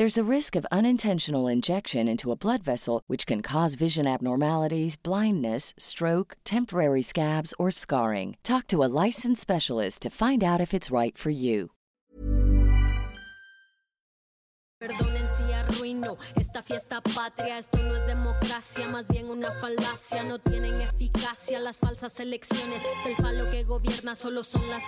There's a risk of unintentional injection into a blood vessel, which can cause vision abnormalities, blindness, stroke, temporary scabs, or scarring. Talk to a licensed specialist to find out if it's right for you. Perdonen si arruino esta fiesta patria. Esto no es democracia, más bien una falacia. No tienen eficacia las falsas elecciones. El que gobierna solo son las.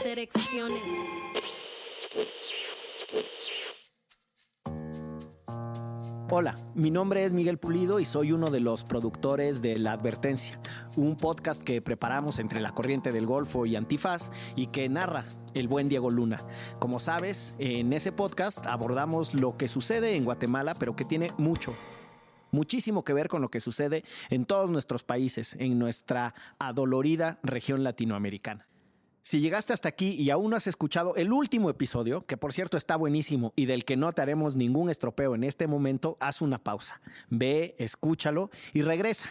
Hola, mi nombre es Miguel Pulido y soy uno de los productores de La Advertencia, un podcast que preparamos entre la corriente del Golfo y Antifaz y que narra el buen Diego Luna. Como sabes, en ese podcast abordamos lo que sucede en Guatemala, pero que tiene mucho, muchísimo que ver con lo que sucede en todos nuestros países, en nuestra adolorida región latinoamericana. Si llegaste hasta aquí y aún no has escuchado el último episodio, que por cierto está buenísimo y del que no te haremos ningún estropeo en este momento, haz una pausa. Ve, escúchalo y regresa.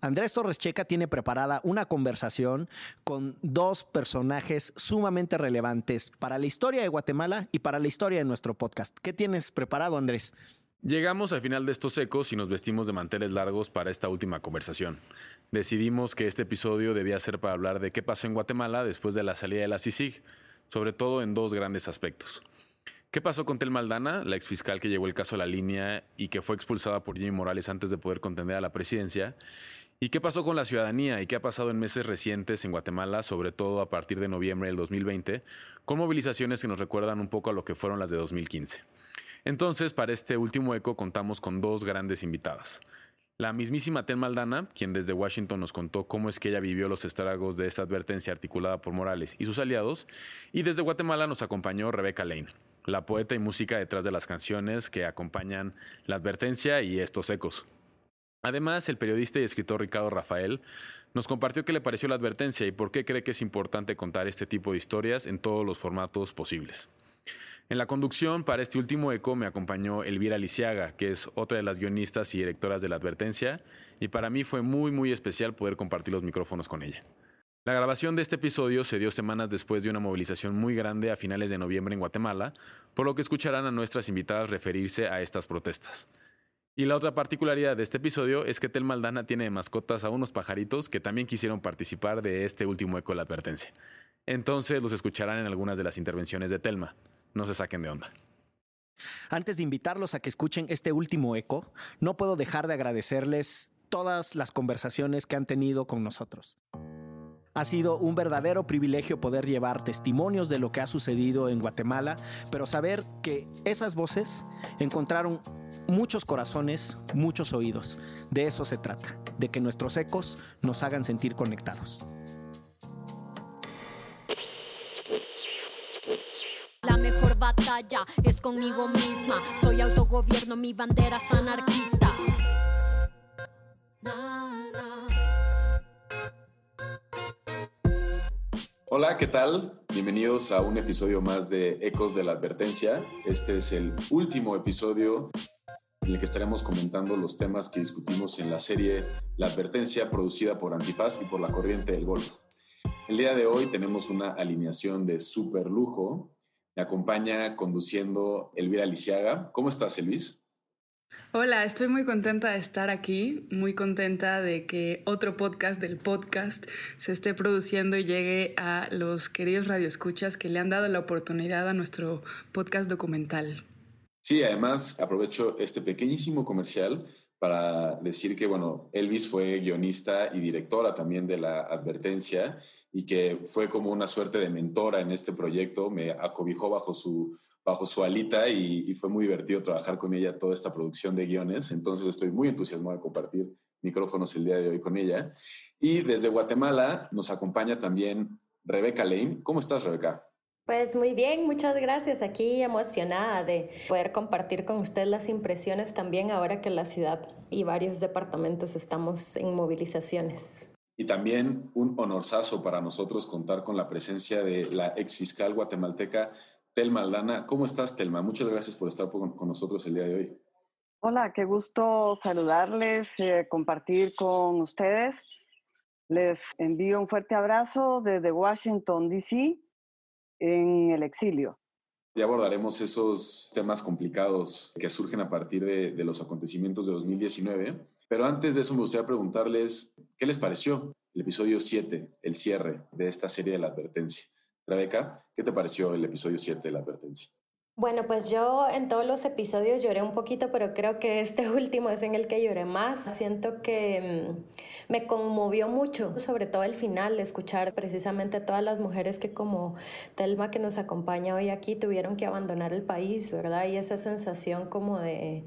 Andrés Torres Checa tiene preparada una conversación con dos personajes sumamente relevantes para la historia de Guatemala y para la historia de nuestro podcast. ¿Qué tienes preparado, Andrés? Llegamos al final de estos ecos y nos vestimos de manteles largos para esta última conversación. Decidimos que este episodio debía ser para hablar de qué pasó en Guatemala después de la salida de la CICIG, sobre todo en dos grandes aspectos. ¿Qué pasó con Tel Maldana, la exfiscal que llevó el caso a la línea y que fue expulsada por Jimmy Morales antes de poder contender a la presidencia? ¿Y qué pasó con la ciudadanía y qué ha pasado en meses recientes en Guatemala, sobre todo a partir de noviembre del 2020, con movilizaciones que nos recuerdan un poco a lo que fueron las de 2015? Entonces, para este último eco contamos con dos grandes invitadas. La mismísima Tel Maldana, quien desde Washington nos contó cómo es que ella vivió los estragos de esta advertencia articulada por Morales y sus aliados, y desde Guatemala nos acompañó Rebecca Lane, la poeta y música detrás de las canciones que acompañan la advertencia y estos ecos. Además, el periodista y escritor Ricardo Rafael nos compartió qué le pareció la advertencia y por qué cree que es importante contar este tipo de historias en todos los formatos posibles. En la conducción para este último eco me acompañó Elvira Lisiaga, que es otra de las guionistas y directoras de la advertencia, y para mí fue muy muy especial poder compartir los micrófonos con ella. La grabación de este episodio se dio semanas después de una movilización muy grande a finales de noviembre en Guatemala, por lo que escucharán a nuestras invitadas referirse a estas protestas. Y la otra particularidad de este episodio es que Tel Maldana tiene de mascotas a unos pajaritos que también quisieron participar de este último eco de la advertencia. Entonces los escucharán en algunas de las intervenciones de Telma no se saquen de onda. Antes de invitarlos a que escuchen este último eco, no puedo dejar de agradecerles todas las conversaciones que han tenido con nosotros. Ha sido un verdadero privilegio poder llevar testimonios de lo que ha sucedido en Guatemala, pero saber que esas voces encontraron muchos corazones, muchos oídos. De eso se trata, de que nuestros ecos nos hagan sentir conectados. Es conmigo misma. Soy autogobierno, mi bandera es anarquista. Hola, ¿qué tal? Bienvenidos a un episodio más de Ecos de la Advertencia. Este es el último episodio en el que estaremos comentando los temas que discutimos en la serie La Advertencia producida por Antifaz y por la Corriente del Golfo. El día de hoy tenemos una alineación de super lujo me acompaña conduciendo Elvira Lisiaga. ¿Cómo estás, Elvis? Hola, estoy muy contenta de estar aquí, muy contenta de que otro podcast del podcast se esté produciendo y llegue a los queridos radioescuchas que le han dado la oportunidad a nuestro podcast documental. Sí, además aprovecho este pequeñísimo comercial para decir que, bueno, Elvis fue guionista y directora también de la advertencia y que fue como una suerte de mentora en este proyecto, me acobijó bajo su, bajo su alita y, fue muy divertido trabajar con ella toda esta producción de guiones. Entonces estoy muy entusiasmado de compartir micrófonos el día de hoy con ella. Y desde Guatemala nos acompaña también Rebeca Lane. ¿Cómo estás, Rebeca? Pues muy bien, muchas gracias. Aquí emocionada de poder compartir con usted las impresiones también ahora que la ciudad y varios departamentos estamos en movilizaciones. Y también un honorazo para nosotros contar con la presencia de la ex fiscal guatemalteca Telma Aldana. ¿Cómo estás, Telma? Muchas gracias por estar con nosotros el día de hoy. Hola, qué gusto saludarles, eh, compartir con ustedes. Les envío un fuerte abrazo desde Washington, D.C en el exilio. Ya abordaremos esos temas complicados que surgen a partir de, de, los acontecimientos de 2019, pero antes de eso me gustaría preguntarles, ¿qué les pareció el episodio 7, el cierre de esta serie de la advertencia? Rebeca, ¿qué te pareció el episodio 7 de la advertencia? Bueno, pues yo en todos los episodios lloré un poquito, pero creo que este último es en el que lloré más. Siento que mm, me conmovió mucho, sobre todo el final, escuchar precisamente a todas las mujeres que como Telma que nos acompaña hoy aquí tuvieron que abandonar el país, ¿verdad? Y esa sensación como de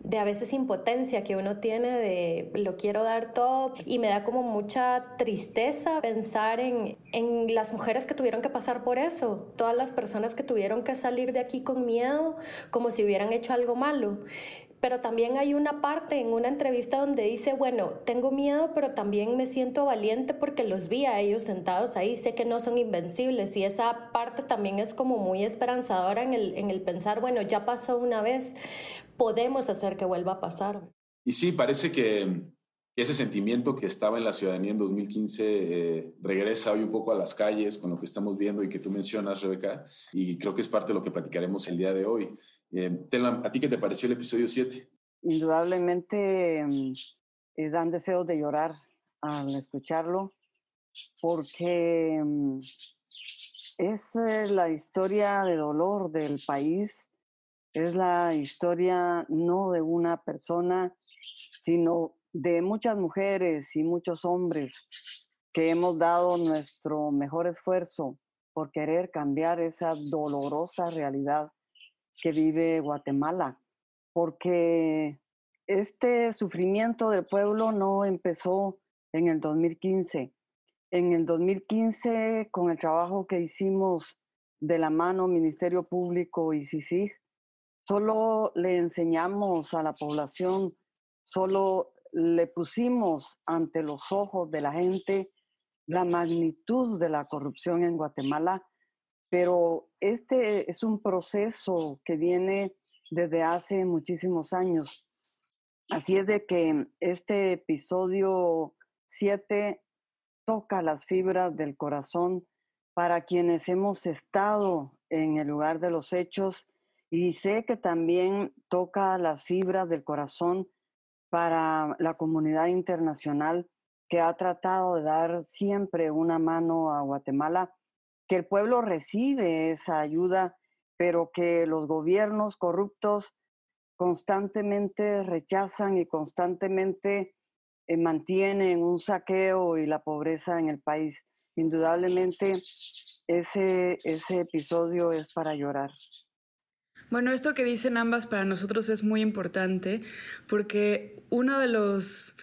de a veces impotencia que uno tiene de lo quiero dar todo y me da como mucha tristeza pensar en, en, las mujeres que tuvieron que pasar por eso, todas las personas que tuvieron que salir de aquí con miedo como si hubieran hecho algo malo. Pero también hay una parte en una entrevista donde dice, bueno, tengo miedo, pero también me siento valiente porque los vi a ellos sentados ahí, sé que no son invencibles y esa parte también es como muy esperanzadora en el, en el pensar, bueno, ya pasó una vez, podemos hacer que vuelva a pasar. Y sí, parece que ese sentimiento que estaba en la ciudadanía en 2015 eh, regresa hoy un poco a las calles con lo que estamos viendo y que tú mencionas, Rebeca, y creo que es parte de lo que platicaremos el día de hoy. Eh, ¿A ti qué te pareció el episodio 7? Indudablemente mm, eh, dan deseos de llorar al escucharlo, porque mm, es la historia de dolor del país es la historia no de una persona, sino de muchas mujeres y muchos hombres que hemos dado nuestro mejor esfuerzo por querer cambiar esa dolorosa realidad que vive Guatemala, porque este sufrimiento del pueblo no empezó en el 2015. En el 2015, con el trabajo que hicimos de la mano Ministerio Público y CICIG, solo le enseñamos a la población, solo le pusimos ante los ojos de la gente la magnitud de la corrupción en Guatemala, pero este es un proceso que viene desde hace muchísimos años. Así es de que este episodio 7 toca las fibras del corazón para quienes hemos estado en el lugar de los hechos y sé que también toca las fibras del corazón para la comunidad internacional que ha tratado de dar siempre una mano a Guatemala, que el pueblo recibe esa ayuda, pero que los gobiernos corruptos constantemente rechazan y constantemente eh, mantienen un saqueo y la pobreza en el país. Indudablemente ese, ese episodio es para llorar. Bueno, esto que dicen ambas para nosotros es muy importante porque uno de los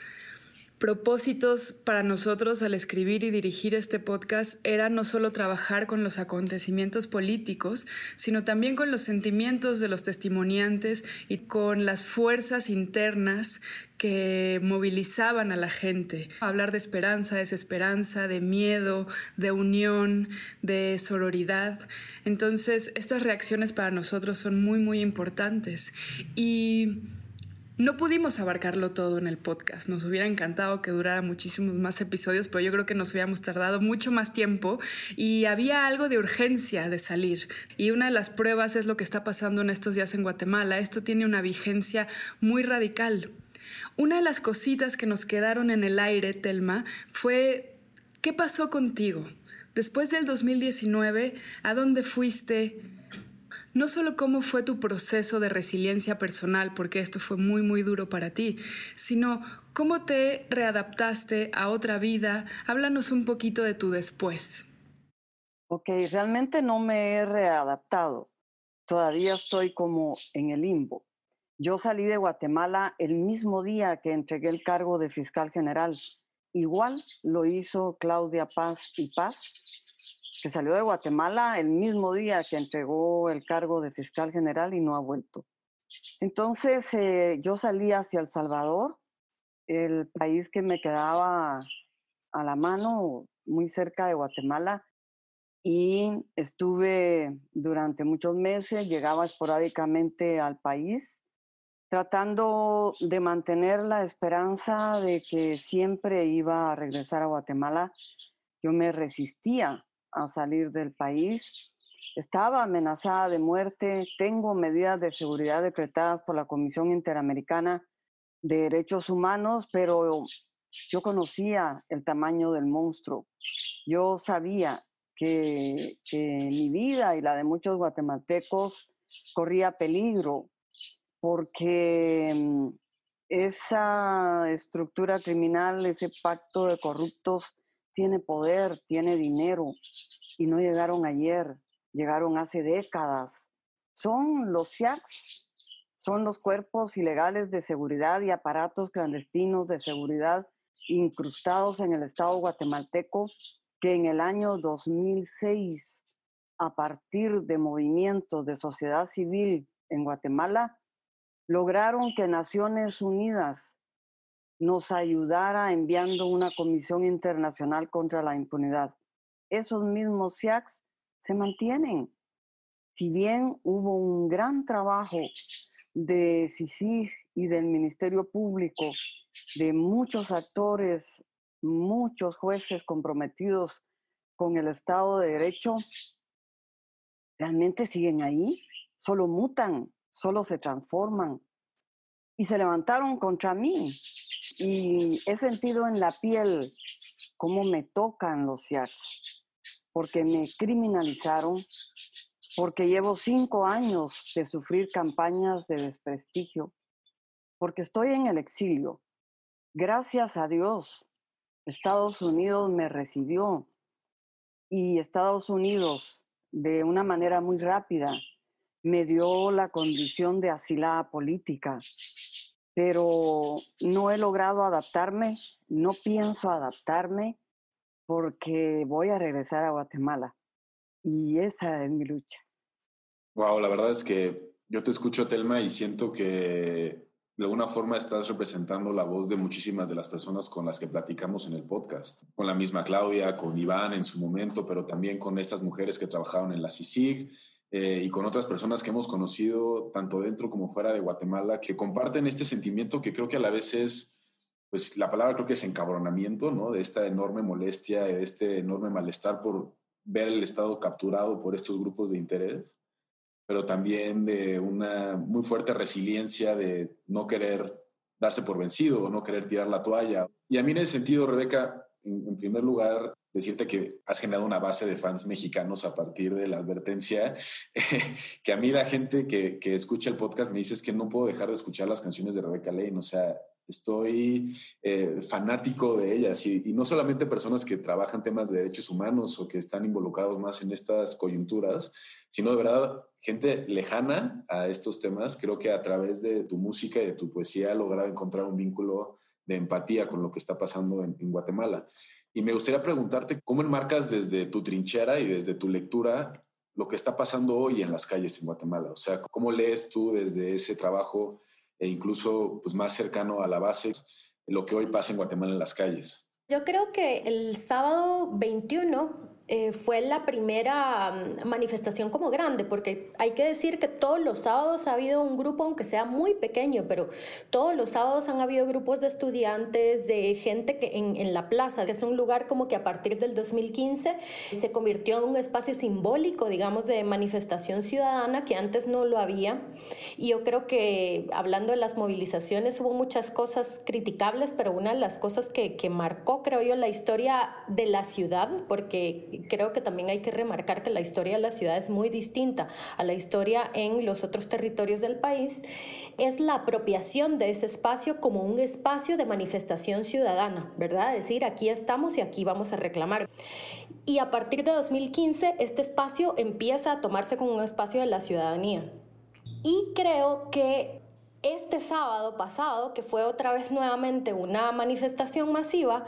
propósitos para nosotros al escribir y dirigir este podcast era no solo trabajar con los acontecimientos políticos, sino también con los sentimientos de los testimoniantes y con las fuerzas internas que movilizaban a la gente. Hablar de esperanza, desesperanza, de miedo, de unión, de sororidad. Entonces, estas reacciones para nosotros son muy, muy importantes. Y no pudimos abarcarlo todo en el podcast. Nos hubiera encantado que durara muchísimos más episodios, pero yo creo que nos hubiéramos tardado mucho más tiempo y había algo de urgencia de salir. Y una de las pruebas es lo que está pasando en estos días en Guatemala. Esto tiene una vigencia muy radical. Una de las cositas que nos quedaron en el aire, Telma, fue ¿qué pasó contigo? Después del 2019, ¿a dónde fuiste? No solo cómo fue tu proceso de resiliencia personal, porque esto fue muy, muy duro para ti, sino cómo te readaptaste a otra vida. Háblanos un poquito de tu después. Ok, realmente no me he readaptado. Todavía estoy como en el limbo. Yo salí de Guatemala el mismo día que entregué el cargo de fiscal general. Igual lo hizo Claudia Paz y Paz, que salió de Guatemala el mismo día que entregó el cargo de fiscal general y no ha vuelto. Entonces eh, yo salí hacia El Salvador, el país que me quedaba a la mano, muy cerca de Guatemala, y estuve durante muchos meses, llegaba esporádicamente al país tratando de mantener la esperanza de que siempre iba a regresar a Guatemala. Yo me resistía a salir del país. Estaba amenazada de muerte. Tengo medidas de seguridad decretadas por la Comisión Interamericana de Derechos Humanos, pero yo conocía el tamaño del monstruo. Yo sabía que, que mi vida y la de muchos guatemaltecos corría peligro porque mm, esa estructura criminal, ese pacto de corruptos, tiene poder, tiene dinero y no llegaron ayer, llegaron hace décadas. Son los SIACs, son los cuerpos ilegales de seguridad y aparatos clandestinos de seguridad incrustados en el Estado guatemalteco que en el año 2006, a partir de movimientos de sociedad civil en Guatemala, lograron que Naciones Unidas nos ayudara enviando una comisión internacional contra la impunidad. Esos mismos SIACs se mantienen. Si bien hubo un gran trabajo de CICIG y del Ministerio Público, de muchos actores, muchos jueces comprometidos con el Estado de Derecho, realmente siguen ahí, solo mutan, solo se transforman. Y se levantaron contra mí. Y he sentido en la piel cómo me tocan los SIACs, porque me criminalizaron, porque llevo cinco años de sufrir campañas de desprestigio, porque estoy en el exilio. Gracias a Dios, Estados Unidos me recibió y Estados Unidos, de una manera muy rápida, me dio la condición de asilada política, pero no he logrado adaptarme, no pienso adaptarme porque voy a regresar a Guatemala y esa es mi lucha. Wow, la verdad es que yo te escucho, Telma, y siento que de alguna forma estás representando la voz de muchísimas de las personas con las que platicamos en el podcast. Con la misma Claudia, con Iván en su momento, pero también con estas mujeres que trabajaron en la CICIG eh, y con otras personas que hemos conocido tanto dentro como fuera de Guatemala, que comparten este sentimiento que creo que a la vez es, pues la palabra creo que es encabronamiento, ¿no? De esta enorme molestia, de este enorme malestar por ver el Estado capturado por estos grupos de interés, pero también de una muy fuerte resiliencia de no querer darse por vencido o no querer tirar la toalla. Y a mí en ese sentido, Rebeca, en, primer lugar, decirte que has generado una base de fans mexicanos a partir de la advertencia, que a mí la gente que, que, escucha el podcast me dice es que no puedo dejar de escuchar las canciones de Rebeca Lane, o sea, estoy eh, fanático de ellas y, y, no solamente personas que trabajan temas de derechos humanos o que están involucrados más en estas coyunturas, sino de verdad gente lejana a estos temas. Creo que a través de tu música y de tu poesía ha logrado encontrar un vínculo de empatía con lo que está pasando en, Guatemala. Y me gustaría preguntarte cómo enmarcas desde tu trinchera y desde tu lectura lo que está pasando hoy en las calles en Guatemala. O sea, ¿cómo lees tú desde ese trabajo e incluso pues, más cercano a la base lo que hoy pasa en Guatemala en las calles? Yo creo que el sábado 21 eh, fue la primera mm, manifestación como grande, porque hay que decir que todos los sábados ha habido un grupo, aunque sea muy pequeño, pero todos los sábados han habido grupos de estudiantes, de gente que en, en la plaza, que es un lugar como que a partir del 2015 se convirtió en un espacio simbólico, digamos, de manifestación ciudadana que antes no lo había. Y yo creo que hablando de las movilizaciones hubo muchas cosas criticables, pero una de las cosas que, que marcó, creo yo, la historia de la ciudad, porque creo que también hay que remarcar que la historia de la ciudad es muy distinta a la historia en los otros territorios del país, es la apropiación de ese espacio como un espacio de manifestación ciudadana, ¿verdad? Es decir, aquí estamos y aquí vamos a reclamar. Y a partir de 2015, este espacio empieza a tomarse como un espacio de la ciudadanía. Y creo que este sábado pasado, que fue otra vez nuevamente una manifestación masiva,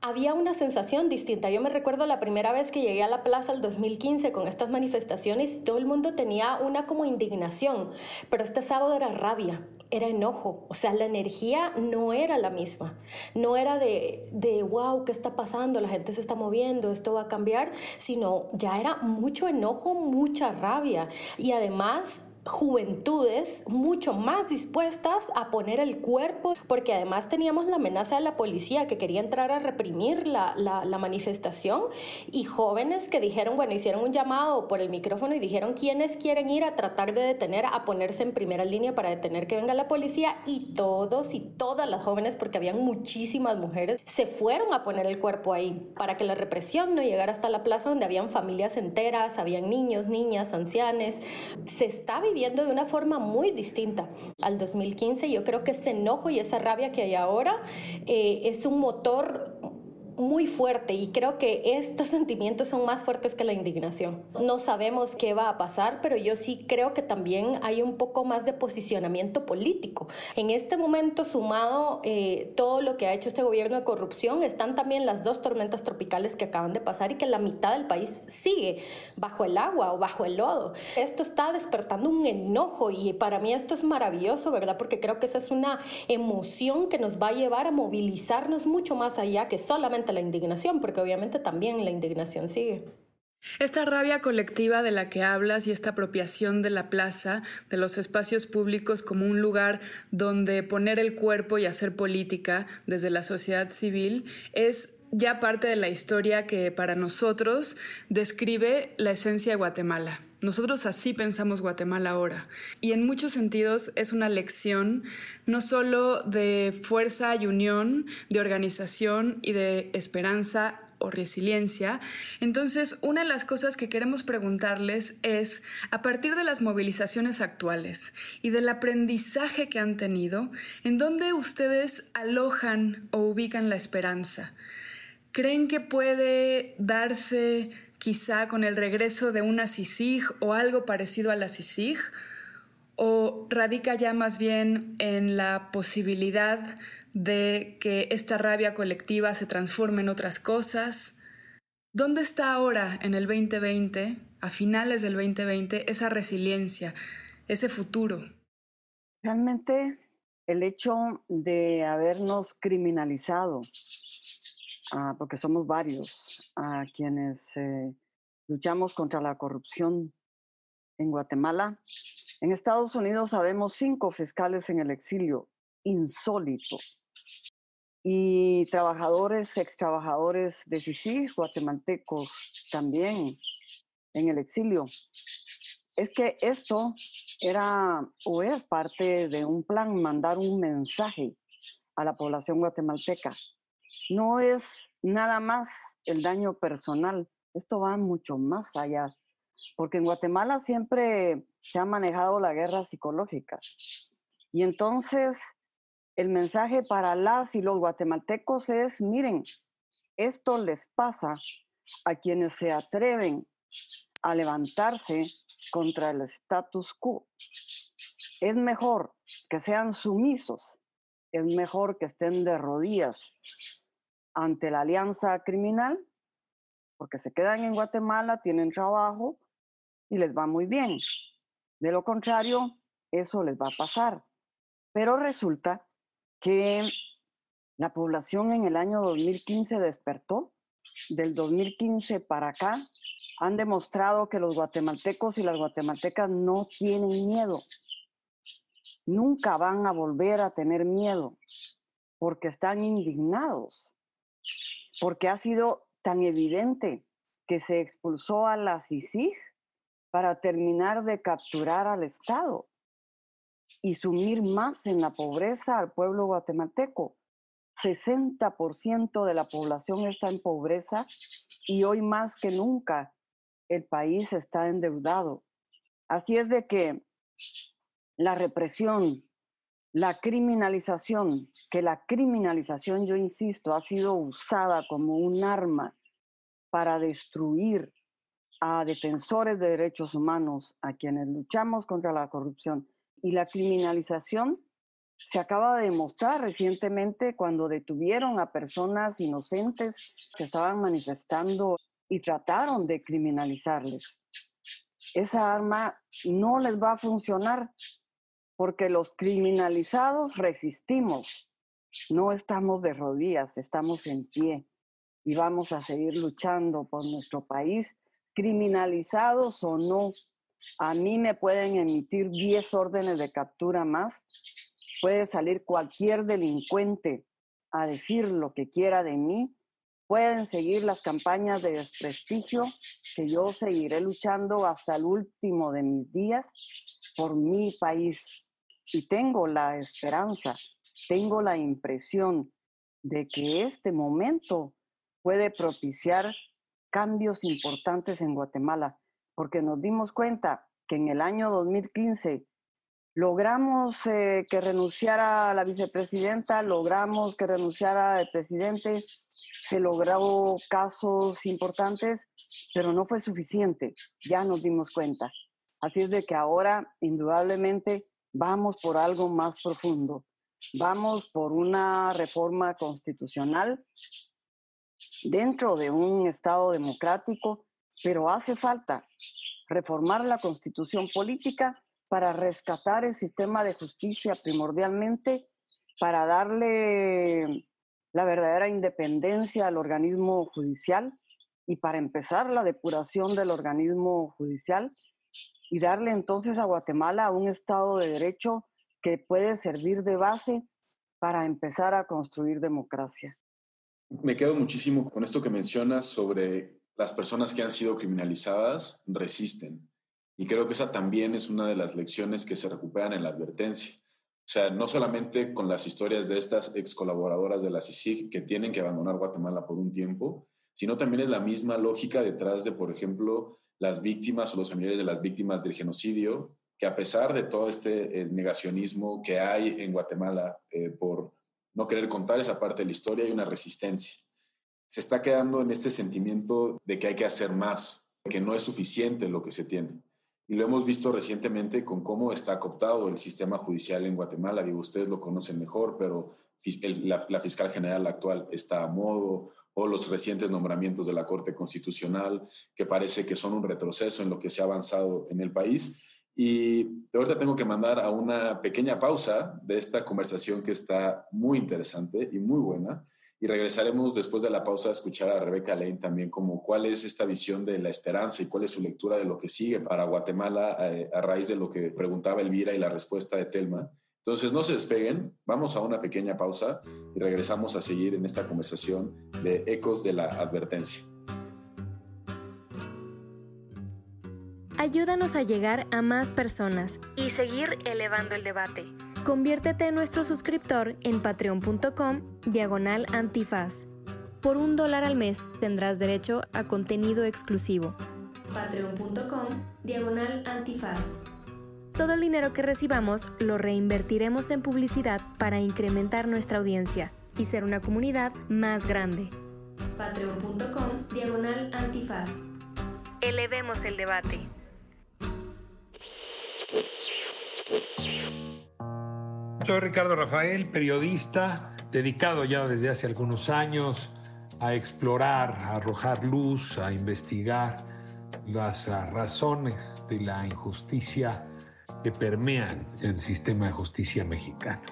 había una sensación distinta. Yo me recuerdo la primera vez que llegué a la plaza el 2015 con estas manifestaciones, todo el mundo tenía una como indignación, pero este sábado era rabia, era enojo, o sea, la energía no era la misma, no era de, de, wow, ¿qué está pasando? La gente se está moviendo, esto va a cambiar, sino ya era mucho enojo, mucha rabia y además juventudes mucho más dispuestas a poner el cuerpo, porque además teníamos la amenaza de la policía que quería entrar a reprimir la, la, manifestación y jóvenes que dijeron, bueno, hicieron un llamado por el micrófono y dijeron quiénes quieren ir a tratar de detener, a ponerse en primera línea para detener que venga la policía y todos y todas las jóvenes, porque habían muchísimas mujeres, se fueron a poner el cuerpo ahí para que la represión no llegara hasta la plaza donde habían familias enteras, habían niños, niñas, ancianes. Se está viviendo de una forma muy distinta al 2015. Yo creo que ese enojo y esa rabia que hay ahora eh, es un motor muy fuerte y creo que estos sentimientos son más fuertes que la indignación. No sabemos qué va a pasar, pero yo sí creo que también hay un poco más de posicionamiento político. En este momento, sumado eh, todo lo que ha hecho este gobierno de corrupción, están también las dos tormentas tropicales que acaban de pasar y que la mitad del país sigue bajo el agua o bajo el lodo. Esto está despertando un enojo y para mí esto es maravilloso, ¿verdad? Porque creo que esa es una emoción que nos va a llevar a movilizarnos mucho más allá que solamente la indignación, porque obviamente también la indignación sigue. Esta rabia colectiva de la que hablas y esta apropiación de la plaza, de los espacios públicos como un lugar donde poner el cuerpo y hacer política desde la sociedad civil, es ya parte de la historia que para nosotros describe la esencia de Guatemala. Nosotros así pensamos Guatemala ahora. Y en muchos sentidos es una lección no solo de fuerza y unión, de organización y de esperanza o resiliencia. Entonces, una de las cosas que queremos preguntarles es, a partir de las movilizaciones actuales y del aprendizaje que han tenido, ¿en dónde ustedes alojan o ubican la esperanza? ¿Creen que puede darse quizá con el regreso de una CICIG o algo parecido a la CICIG? ¿O radica ya más bien en la posibilidad de que esta rabia colectiva se transforme en otras cosas? ¿Dónde está ahora en el 2020, a finales del 2020, esa resiliencia, ese futuro? Realmente el hecho de habernos criminalizado Ah, porque somos varios a quienes eh, luchamos contra la corrupción en Guatemala. En Estados Unidos sabemos cinco fiscales en el exilio, insólito. Y trabajadores, ex trabajadores de FICIS, guatemaltecos también en el exilio. Es que esto era o es parte de un plan, mandar un mensaje a la población guatemalteca no es nada más el daño personal, esto va mucho más allá, porque en Guatemala siempre se ha manejado la guerra psicológica. Y entonces el mensaje para las y los guatemaltecos es, miren, esto les pasa a quienes se atreven a levantarse contra el status quo. Es mejor que sean sumisos, es mejor que estén de rodillas ante la alianza criminal, porque se quedan en Guatemala, tienen trabajo y les va muy bien. De lo contrario, eso les va a pasar. Pero resulta que la población en el año 2015 despertó. Del 2015 para acá han demostrado que los guatemaltecos y las guatemaltecas no tienen miedo. Nunca van a volver a tener miedo porque están indignados porque ha sido tan evidente que se expulsó a la CICIG para terminar de capturar al Estado y sumir más en la pobreza al pueblo guatemalteco. 60% de la población está en pobreza y hoy más que nunca el país está endeudado. Así es de que la represión, la criminalización, que la criminalización, yo insisto, ha sido usada como un arma para destruir a defensores de derechos humanos, a quienes luchamos contra la corrupción. Y la criminalización se acaba de demostrar recientemente cuando detuvieron a personas inocentes que estaban manifestando y trataron de criminalizarles. Esa arma no les va a funcionar porque los criminalizados resistimos, no estamos de rodillas, estamos en pie y vamos a seguir luchando por nuestro país, criminalizados o no. A mí me pueden emitir 10 órdenes de captura más, puede salir cualquier delincuente a decir lo que quiera de mí, pueden seguir las campañas de desprestigio, que yo seguiré luchando hasta el último de mis días por mi país. Y tengo la esperanza, tengo la impresión de que este momento puede propiciar cambios importantes en Guatemala, porque nos dimos cuenta que en el año 2015 logramos eh, que renunciara la vicepresidenta, logramos que renunciara el presidente, se logró casos importantes, pero no fue suficiente, ya nos dimos cuenta. Así es de que ahora, indudablemente, vamos por algo más profundo. Vamos por una reforma constitucional dentro de un Estado democrático, pero hace falta reformar la constitución política para rescatar el sistema de justicia primordialmente, para darle la verdadera independencia al organismo judicial y para empezar la depuración del organismo judicial y darle entonces a Guatemala un Estado de Derecho que puede servir de base para empezar a construir democracia. Me quedo muchísimo con esto que mencionas sobre las personas que han sido criminalizadas resisten. Y creo que esa también es una de las lecciones que se recuperan en la advertencia. O sea, no solamente con las historias de estas ex colaboradoras de la CICIG que tienen que abandonar Guatemala por un tiempo, sino también es la misma lógica detrás de, por ejemplo, las víctimas o los familiares de las víctimas del genocidio, que a pesar de todo este eh, negacionismo que hay en Guatemala eh, por no querer contar esa parte de la historia, hay una resistencia. Se está quedando en este sentimiento de que hay que hacer más, que no es suficiente lo que se tiene. Y lo hemos visto recientemente con cómo está cooptado el sistema judicial en Guatemala. Digo, ustedes lo conocen mejor, pero la, fiscal general actual está a modo, o los recientes nombramientos de la Corte Constitucional, que parece que son un retroceso en lo que se ha avanzado en el país. Y ahorita tengo que mandar a una pequeña pausa de esta conversación que está muy interesante y muy buena. Y regresaremos después de la pausa a escuchar a Rebeca Lane también como cuál es esta visión de la esperanza y cuál es su lectura de lo que sigue para Guatemala eh, a raíz de lo que preguntaba Elvira y la respuesta de Telma. Entonces no se despeguen, vamos a una pequeña pausa y regresamos a seguir en esta conversación de Ecos de la Advertencia. Ayúdanos a llegar a más personas y seguir elevando el debate. Conviértete en nuestro suscriptor en patreon.com diagonal antifaz. Por un dólar al mes tendrás derecho a contenido exclusivo. Patreon.com diagonal antifaz. Todo el dinero que recibamos lo reinvertiremos en publicidad para incrementar nuestra audiencia y ser una comunidad más grande. Patreon.com diagonal antifaz. Elevemos el debate. Soy Ricardo Rafael, periodista, dedicado ya desde hace algunos años a explorar, a arrojar luz, a investigar las ah, razones de la injusticia que permean el sistema de justicia mexicano.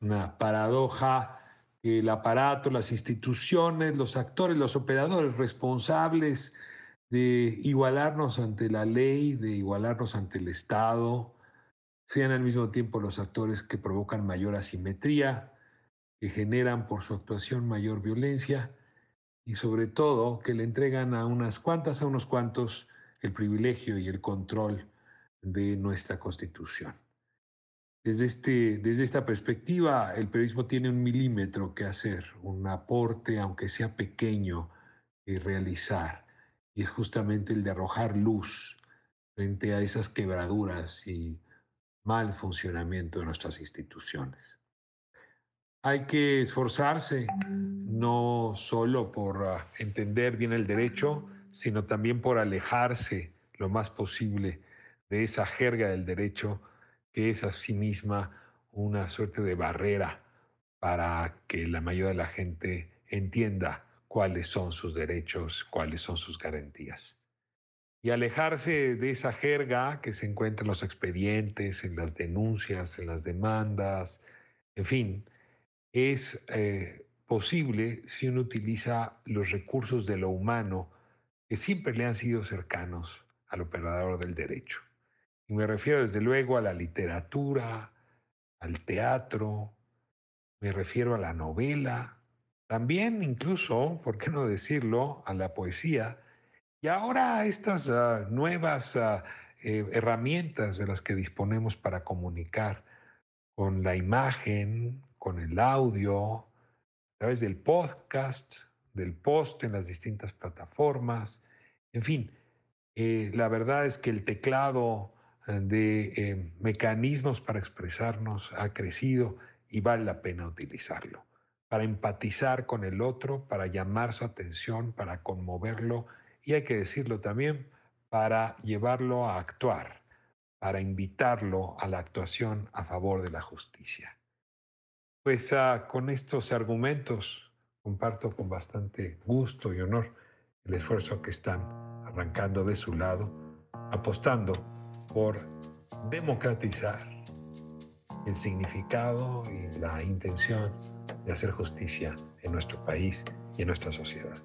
Una paradoja el aparato, las instituciones, los actores, los operadores responsables de igualarnos ante la ley, de igualarnos ante el Estado, sean al mismo tiempo los actores que provocan mayor asimetría, que generan por su actuación mayor violencia y sobre todo que le entregan a unas cuantas, a unos cuantos, el privilegio y el control de nuestra Constitución. Desde, este, desde esta perspectiva, el periodismo tiene un milímetro que hacer, un aporte, aunque sea pequeño, que realizar. Y es justamente el de arrojar luz frente a esas quebraduras y mal funcionamiento de nuestras instituciones. Hay que esforzarse no solo por ah, entender bien el derecho, sino también por alejarse lo más posible de esa jerga del derecho que es a sí misma una suerte de barrera para que la mayoría de la gente entienda cuáles son sus derechos, cuáles son sus garantías. Y alejarse de esa jerga que se encuentra en los expedientes, en las denuncias, en las demandas, en fin, es eh, posible si uno utiliza los recursos de lo humano que siempre le han sido cercanos al operador del derecho. Y me refiero desde luego a la literatura, al teatro, me refiero a la novela, también incluso, ¿por qué no decirlo?, a la poesía, y ahora a estas ah, nuevas ah, eh, herramientas de las que disponemos para comunicar con la imagen, con el audio, a través del podcast, del post en las distintas plataformas, en fin, eh, la verdad es que el teclado de eh, mecanismos para expresarnos ha crecido y vale la pena utilizarlo para empatizar con el otro, para llamar su atención, para conmoverlo y hay que decirlo también, para llevarlo a actuar, para invitarlo a la actuación a favor de la justicia. Pues ah, con estos argumentos comparto con bastante gusto y honor el esfuerzo que están arrancando de su lado, apostando por democratizar el significado y la intención de hacer justicia en nuestro país y en nuestras sociedades.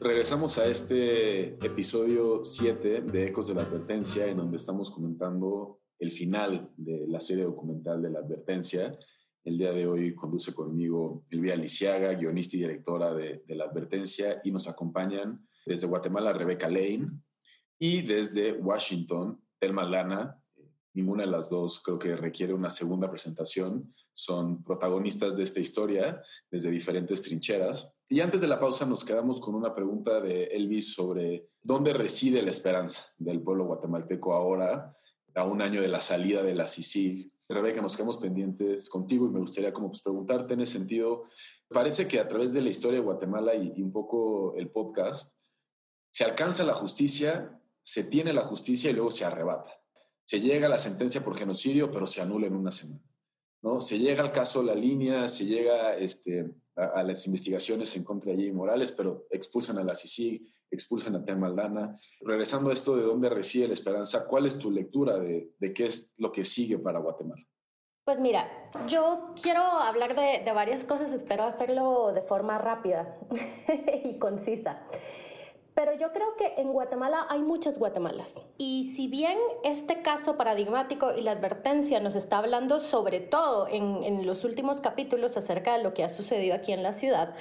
Regresamos a este episodio 7 de Ecos de la Advertencia, en donde estamos comentando el final de la serie documental de la Advertencia. El día de hoy conduce conmigo Elvia Lisiaga, guionista y directora de, de la Advertencia, y nos acompañan desde Guatemala Rebeca Lane y desde Washington Telma Lana, ninguna de las dos creo que requiere una segunda presentación. Son protagonistas de esta historia desde diferentes trincheras. Y antes de la pausa nos quedamos con una pregunta de Elvis sobre dónde reside la esperanza del pueblo guatemalteco ahora, a un año de la salida de la CICIG. Rebeca, nos quedamos pendientes contigo y me gustaría como pues, preguntarte en ese sentido, parece que a través de la historia de Guatemala y, y un poco el podcast, se alcanza la justicia, se tiene la justicia y luego se arrebata se llega a la sentencia por genocidio, pero se anula en una semana. ¿no? Se llega al caso la línea, se llega este, a, las investigaciones en contra de Jimmy Morales, pero expulsan a la CICIG, expulsan a Tema Aldana. Regresando a esto de dónde reside la esperanza, ¿cuál es tu lectura de, qué es lo que sigue para Guatemala? Pues mira, yo quiero hablar de, de varias cosas, espero hacerlo de forma rápida y concisa. Pero yo creo que en Guatemala hay muchas Guatemalas. Y si bien este caso paradigmático y la advertencia nos está hablando sobre todo en, los últimos capítulos acerca de lo que ha sucedido aquí en la ciudad,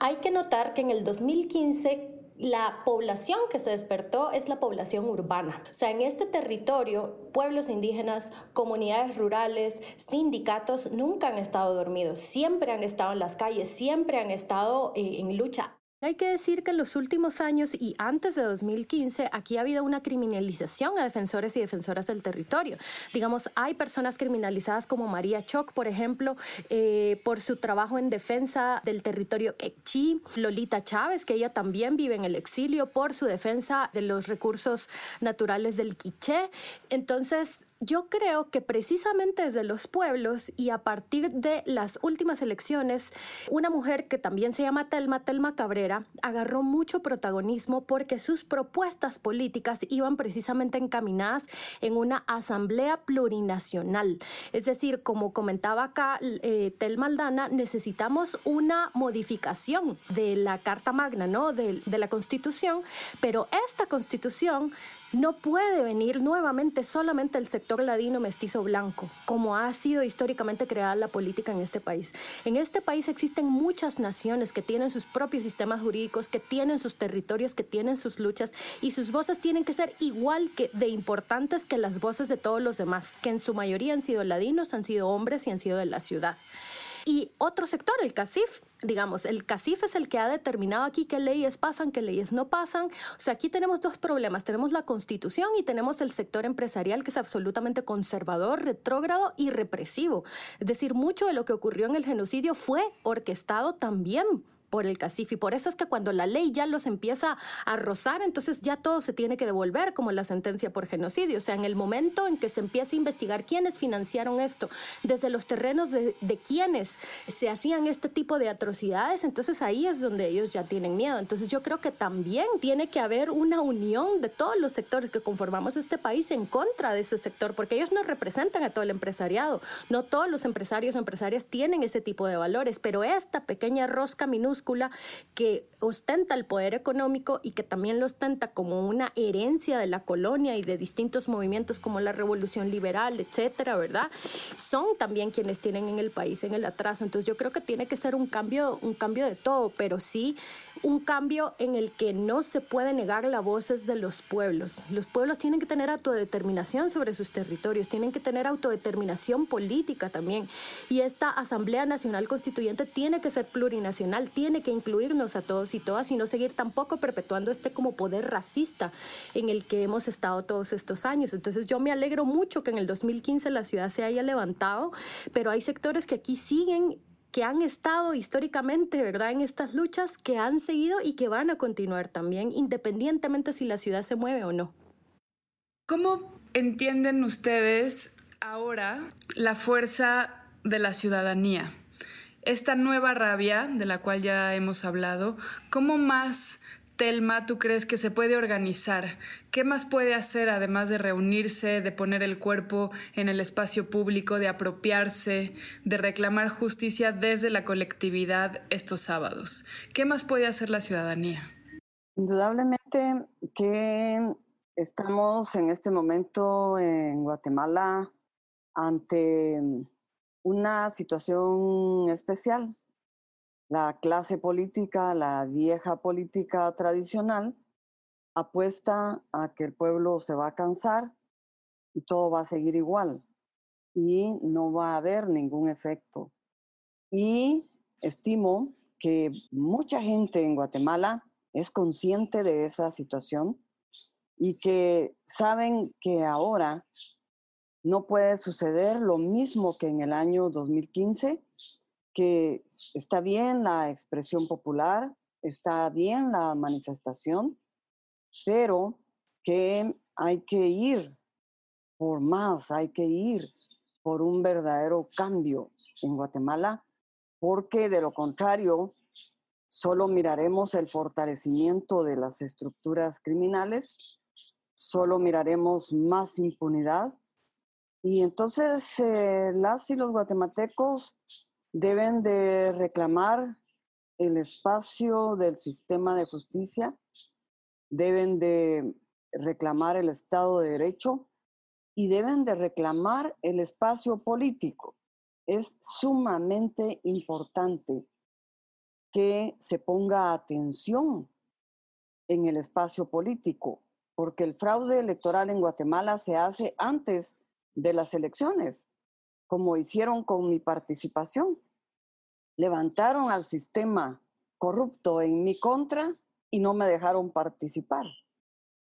hay que notar que en el 2015 la población que se despertó es la población urbana. O sea, en este territorio, pueblos indígenas, comunidades rurales, sindicatos nunca han estado dormidos, siempre han estado en las calles, siempre han estado eh, en lucha hay que decir que en los últimos años y antes de 2015 aquí ha habido una criminalización a defensores y defensoras del territorio. Digamos, hay personas criminalizadas como María Choc, por ejemplo, eh, por su trabajo en defensa del territorio Ekchi, Lolita Chávez, que ella también vive en el exilio por su defensa de los recursos naturales del Quiché. Entonces, yo creo que precisamente desde los pueblos y a partir de las últimas elecciones, una mujer que también se llama Telma, Telma Cabrera, agarró mucho protagonismo porque sus propuestas políticas iban precisamente encaminadas en una asamblea plurinacional. Es decir, como comentaba acá eh, Telma Aldana, necesitamos una modificación de la Carta Magna, ¿no? De, de la Constitución, pero esta Constitución no puede venir nuevamente solamente el sector ladino mestizo blanco, como ha sido históricamente creada la política en este país. En este país existen muchas naciones que tienen sus propios sistemas jurídicos, que tienen sus territorios, que tienen sus luchas y sus voces tienen que ser igual que de importantes que las voces de todos los demás, que en su mayoría han sido ladinos, han sido hombres y han sido de la ciudad. Y otro sector, el CACIF, digamos, el CACIF es el que ha determinado aquí qué leyes pasan, qué leyes no pasan. O sea, aquí tenemos dos problemas. Tenemos la constitución y tenemos el sector empresarial que es absolutamente conservador, retrógrado y represivo. Es decir, mucho de lo que ocurrió en el genocidio fue orquestado también por el CACIF. Y por eso es que cuando la ley ya los empieza a rozar, entonces ya todo se tiene que devolver, como la sentencia por genocidio. O sea, en el momento en que se empieza a investigar quiénes financiaron esto, desde los terrenos de, de quiénes se hacían este tipo de atrocidades, entonces ahí es donde ellos ya tienen miedo. Entonces yo creo que también tiene que haber una unión de todos los sectores que conformamos este país en contra de ese sector, porque ellos no representan a todo el empresariado. No todos los empresarios o empresarias tienen ese tipo de valores, pero esta pequeña rosca minúscula que ostenta el poder económico y que también lo ostenta como una herencia de la colonia y de distintos movimientos como la revolución liberal, etcétera, ¿verdad? Son también quienes tienen en el país en el atraso. Entonces yo creo que tiene que ser un cambio, un cambio de todo, pero sí un cambio en el que no se puede negar la voces de los pueblos. Los pueblos tienen que tener autodeterminación sobre sus territorios, tienen que tener autodeterminación política también. Y esta Asamblea Nacional Constituyente tiene que ser plurinacional, tiene que incluirnos a todos y todas y no seguir tampoco perpetuando este como poder racista en el que hemos estado todos estos años. Entonces yo me alegro mucho que en el 2015 la ciudad se haya levantado, pero hay sectores que aquí siguen que han estado históricamente, ¿verdad?, en estas luchas, que han seguido y que van a continuar también, independientemente si la ciudad se mueve o no. ¿Cómo entienden ustedes ahora la fuerza de la ciudadanía? Esta nueva rabia de la cual ya hemos hablado, ¿cómo más Telma, ¿tú crees que se puede organizar? ¿Qué más puede hacer además de reunirse, de poner el cuerpo en el espacio público, de apropiarse, de reclamar justicia desde la colectividad estos sábados? ¿Qué más puede hacer la ciudadanía? Indudablemente que estamos en este momento en Guatemala ante una situación especial la clase política, la vieja política tradicional, apuesta a que el pueblo se va a cansar y todo va a seguir igual y no va a haber ningún efecto. Y estimo que mucha gente en Guatemala es consciente de esa situación y que saben que ahora no puede suceder lo mismo que en el año 2015 que está bien la expresión popular, está bien la manifestación, pero que hay que ir por más, hay que ir por un verdadero cambio en Guatemala, porque de lo contrario, solo miraremos el fortalecimiento de las estructuras criminales, solo miraremos más impunidad. Y entonces eh, las y los guatemaltecos deben de reclamar el espacio del sistema de justicia, deben de reclamar el Estado de Derecho y deben de reclamar el espacio político. Es sumamente importante que se ponga atención en el espacio político, porque el fraude electoral en Guatemala se hace antes de las elecciones como hicieron con mi participación. Levantaron al sistema corrupto en mi contra y no me dejaron participar.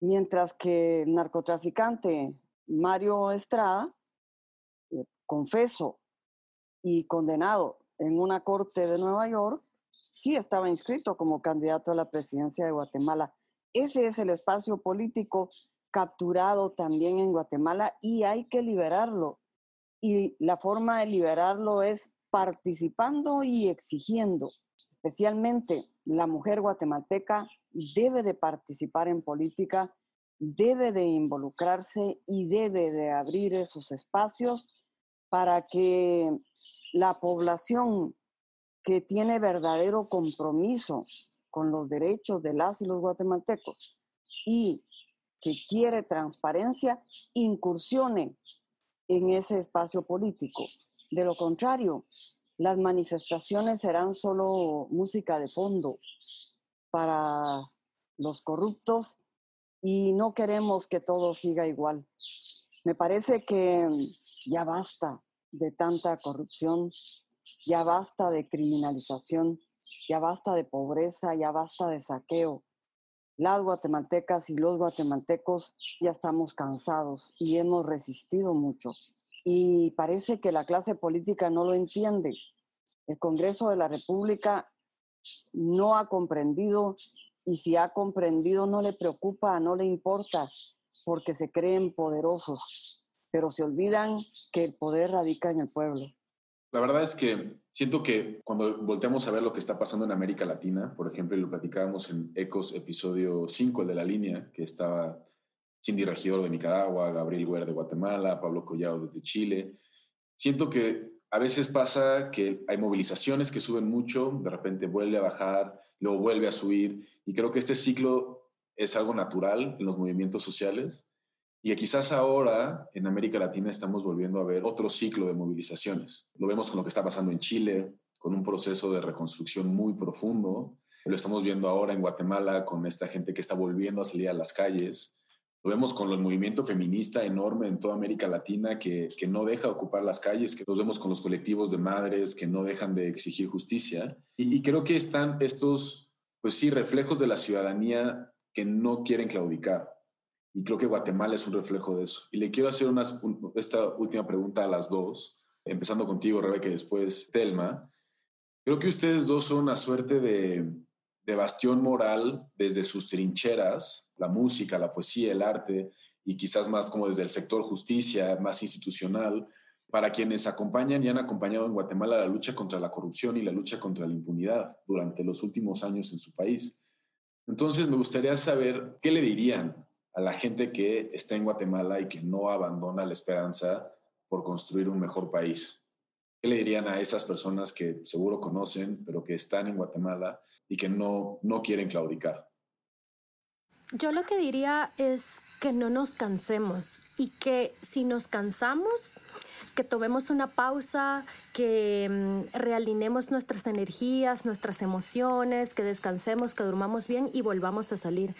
Mientras que el narcotraficante Mario Estrada, eh, confeso y condenado en una corte de Nueva York, sí estaba inscrito como candidato a la presidencia de Guatemala. Ese es el espacio político capturado también en Guatemala y hay que liberarlo y la forma de liberarlo es participando y exigiendo. Especialmente la mujer guatemalteca debe de participar en política, debe de involucrarse y debe de abrir esos espacios para que la población que tiene verdadero compromiso con los derechos de las y los guatemaltecos y que quiere transparencia incursione en ese espacio político. De lo contrario, las manifestaciones serán solo música de fondo para los corruptos y no queremos que todo siga igual. Me parece que ya basta de tanta corrupción, ya basta de criminalización, ya basta de pobreza, ya basta de saqueo. Las guatemaltecas y los guatemaltecos ya estamos cansados y hemos resistido mucho. Y parece que la clase política no lo entiende. El Congreso de la República no ha comprendido y si ha comprendido no le preocupa, no le importa, porque se creen poderosos, pero se olvidan que el poder radica en el pueblo. La verdad es que siento que cuando volteamos a ver lo que está pasando en América Latina, por ejemplo, y lo platicábamos en Ecos episodio 5, el de la línea, que estaba Cindy Regidor de Nicaragua, Gabriel Guerra de Guatemala, Pablo Collado desde Chile, siento que a veces pasa que hay movilizaciones que suben mucho, de repente vuelve a bajar, luego vuelve a subir, y creo que este ciclo es algo natural en los movimientos sociales y quizás ahora en América Latina estamos volviendo a ver otro ciclo de movilizaciones. Lo vemos con lo que está pasando en Chile, con un proceso de reconstrucción muy profundo. Lo estamos viendo ahora en Guatemala con esta gente que está volviendo a salir a las calles. Lo vemos con el movimiento feminista enorme en toda América Latina que, que no deja ocupar las calles, que los vemos con los colectivos de madres que no dejan de exigir justicia. Y, y creo que están estos, pues sí, reflejos de la ciudadanía que no quieren claudicar y creo que Guatemala es un reflejo de eso. Y le quiero hacer una, esta última pregunta a las dos, empezando contigo, Rebeca, y después Telma. Creo que ustedes dos son una suerte de, de bastión moral desde sus trincheras, la música, la poesía, el arte, y quizás más como desde el sector justicia, más institucional, para quienes acompañan y han acompañado en Guatemala la lucha contra la corrupción y la lucha contra la impunidad durante los últimos años en su país. Entonces, me gustaría saber qué le dirían a la gente que está en Guatemala y que no abandona la esperanza por construir un mejor país? ¿Qué le dirían a esas personas que seguro conocen, pero que están en Guatemala y que no, no quieren claudicar? Yo lo que diría es que no nos cansemos y que si nos cansamos, que tomemos una pausa, que mm, realinemos nuestras energías, nuestras emociones, que descansemos, que durmamos bien y volvamos a salir.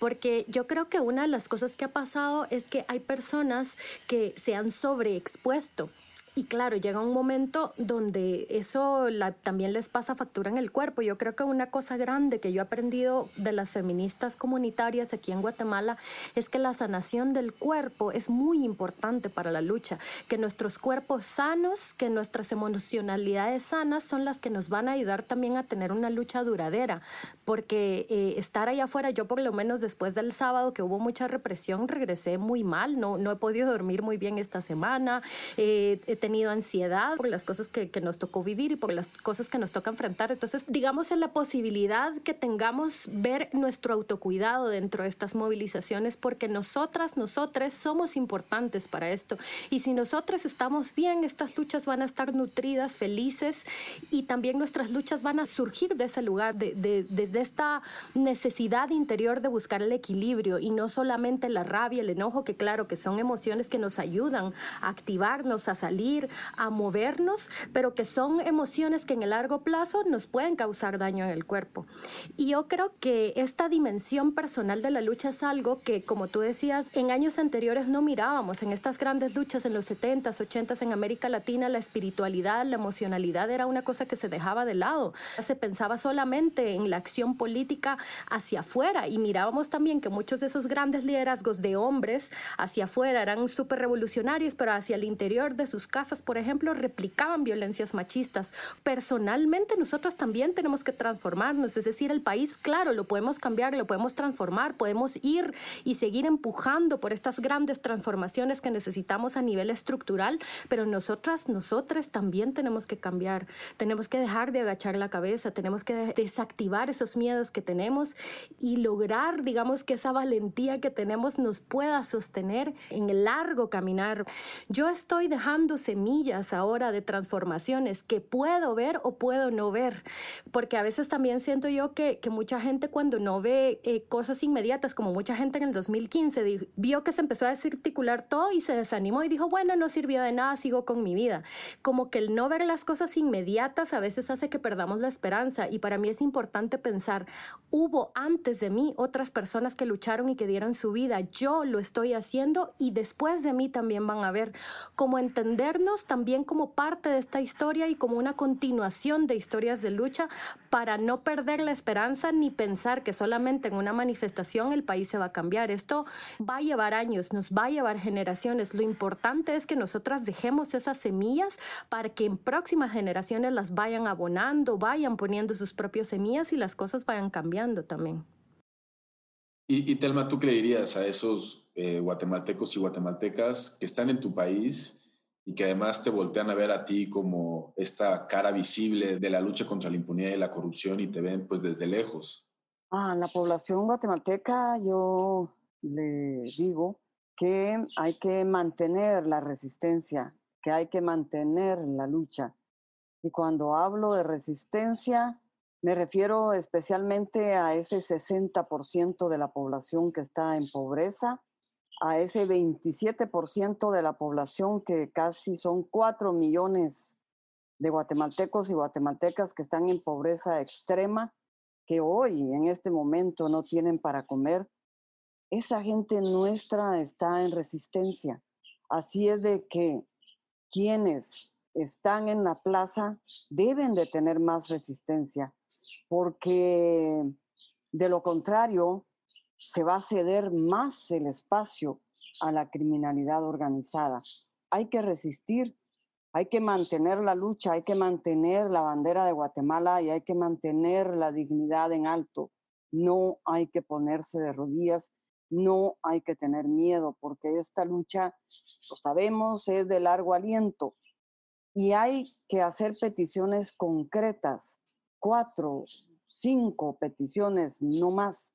Porque yo creo que una de las cosas que ha pasado es que hay personas que se han sobreexpuesto y claro, llega un momento donde eso también les pasa factura en el cuerpo. Yo creo que una cosa grande que yo he aprendido de las feministas comunitarias aquí en Guatemala es que la sanación del cuerpo es muy importante para la lucha, que nuestros cuerpos sanos, que nuestras emocionalidades sanas son las que nos van a ayudar también a tener una lucha duradera, porque eh, estar allá afuera, yo por lo menos después del sábado que hubo mucha represión, regresé muy mal, no, no he podido dormir muy bien esta semana. Eh, tenido ansiedad por las cosas que, que, nos tocó vivir y por las cosas que nos toca enfrentar. Entonces, digamos en la posibilidad que tengamos ver nuestro autocuidado dentro de estas movilizaciones, porque nosotras, nosotras somos importantes para esto. Y si nosotras estamos bien, estas luchas van a estar nutridas, felices y también nuestras luchas van a surgir de ese lugar, de, de, desde esta necesidad interior de buscar el equilibrio y no solamente la rabia, el enojo, que claro que son emociones que nos ayudan a activarnos, a salir a movernos, pero que son emociones que en el largo plazo nos pueden causar daño en el cuerpo. Y yo creo que esta dimensión personal de la lucha es algo que, como tú decías, en años anteriores no mirábamos. En estas grandes luchas en los 70s, 80s en América Latina, la espiritualidad, la emocionalidad era una cosa que se dejaba de lado. Se pensaba solamente en la acción política hacia afuera. Y mirábamos también que muchos de esos grandes liderazgos de hombres hacia afuera eran súper revolucionarios, pero hacia el interior de sus casas por ejemplo, replicaban violencias machistas. Personalmente, nosotros también tenemos que transformarnos, es decir, el país, claro, lo podemos cambiar, lo podemos transformar, podemos ir y seguir empujando por estas grandes transformaciones que necesitamos a nivel estructural, pero nosotras, nosotras también tenemos que cambiar, tenemos que dejar de agachar la cabeza, tenemos que desactivar esos los miedos que tenemos y lograr, digamos, que esa valentía que tenemos nos pueda sostener en el largo caminar. Yo estoy dejando semillas ahora de transformaciones que puedo ver o puedo no ver, porque a veces también siento yo que, que mucha gente cuando no ve eh, cosas inmediatas, como mucha gente en el 2015 vio que se empezó a desarticular todo y se desanimó y dijo, bueno, no sirvió de nada, sigo con mi vida. Como que el no ver las cosas inmediatas a veces hace que perdamos la esperanza y para mí es importante pensar, hubo antes de mí otras personas que lucharon y que dieron su vida, yo lo estoy haciendo y después de mí también van a ver, como entendernos también como parte de esta historia y como una continuación de historias de lucha para no perder la esperanza ni pensar que solamente en una manifestación el país se va a cambiar. Esto va a llevar años, nos va a llevar generaciones. Lo importante es que nosotras dejemos esas semillas para que en próximas generaciones las vayan abonando, vayan poniendo sus propias semillas y las cosas vayan cambiando también. Y, Telma, ¿tú qué dirías a esos eh, guatemaltecos y guatemaltecas que están en tu país y que además te voltean a ver a ti como esta cara visible de la lucha contra la impunidad y la corrupción y te ven pues desde lejos? A la población guatemalteca yo le digo que hay que mantener la resistencia, que hay que mantener la lucha. Y cuando hablo de resistencia, me refiero especialmente a ese 60% de la población que está en pobreza, a ese 27% de la población que casi son 4 millones de guatemaltecos y guatemaltecas que están en pobreza extrema, que hoy, en este momento, no tienen para comer. Esa gente nuestra está en resistencia. Así es de que quienes están en la plaza deben de tener más resistencia porque de lo contrario se va a ceder más el espacio a la criminalidad organizada. Hay que resistir, hay que mantener la lucha, hay que mantener la bandera de Guatemala y hay que mantener la dignidad en alto. No hay que ponerse de rodillas, no hay que tener miedo, porque esta lucha, lo sabemos, es de largo aliento y hay que hacer peticiones concretas cuatro, cinco peticiones, no más,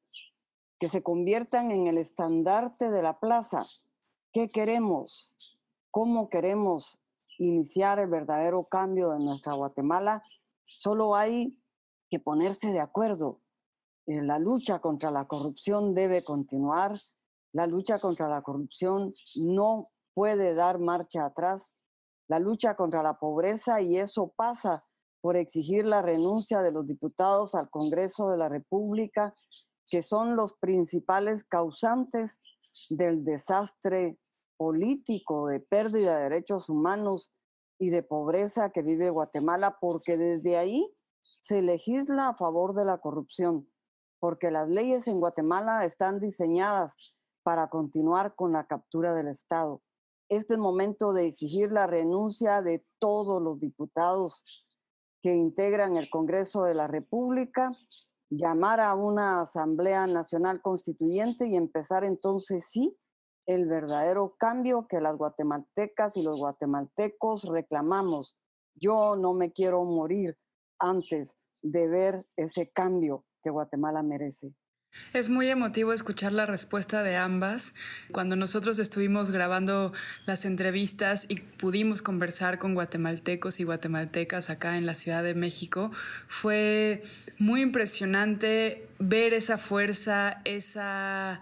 que se conviertan en el estandarte de la plaza. ¿Qué queremos? ¿Cómo queremos iniciar el verdadero cambio de nuestra Guatemala? Solo hay que ponerse de acuerdo. Eh, la lucha contra la corrupción debe continuar. La lucha contra la corrupción no puede dar marcha atrás. La lucha contra la pobreza, y eso pasa por exigir la renuncia de los diputados al Congreso de la República, que son los principales causantes del desastre político, de pérdida de derechos humanos y de pobreza que vive Guatemala, porque desde ahí se legisla a favor de la corrupción, porque las leyes en Guatemala están diseñadas para continuar con la captura del Estado. Este es momento de exigir la renuncia de todos los diputados que integran el Congreso de la República, llamar a una Asamblea Nacional Constituyente y empezar entonces sí el verdadero cambio que las guatemaltecas y los guatemaltecos reclamamos. Yo no me quiero morir antes de ver ese cambio que Guatemala merece. Es muy emotivo escuchar la respuesta de ambas. Cuando nosotros estuvimos grabando las entrevistas y pudimos conversar con guatemaltecos y guatemaltecas acá en la Ciudad de México, fue muy impresionante ver esa fuerza, esa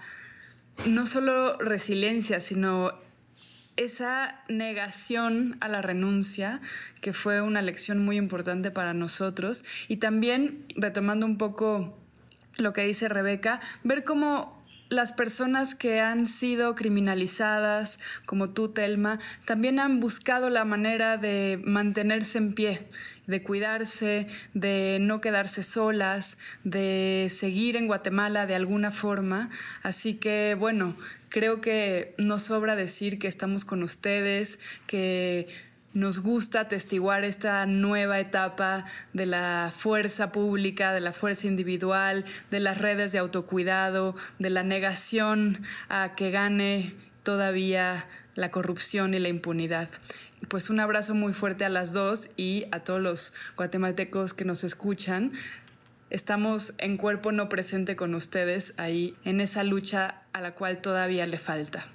no solo resiliencia, sino esa negación a la renuncia, que fue una lección muy importante para nosotros. Y también, retomando un poco lo que dice Rebeca, ver cómo las personas que han sido criminalizadas, como tú, Telma, también han buscado la manera de mantenerse en pie, de cuidarse, de no quedarse solas, de seguir en Guatemala de alguna forma. Así que, bueno, creo que no sobra decir que estamos con ustedes, que nos gusta atestiguar esta nueva etapa de la fuerza pública, de la fuerza individual, de las redes de autocuidado, de la negación a que gane todavía la corrupción y la impunidad. Pues un abrazo muy fuerte a las dos y a todos los guatemaltecos que nos escuchan. estamos en cuerpo no presente con ustedes ahí en esa lucha a la cual todavía le falta.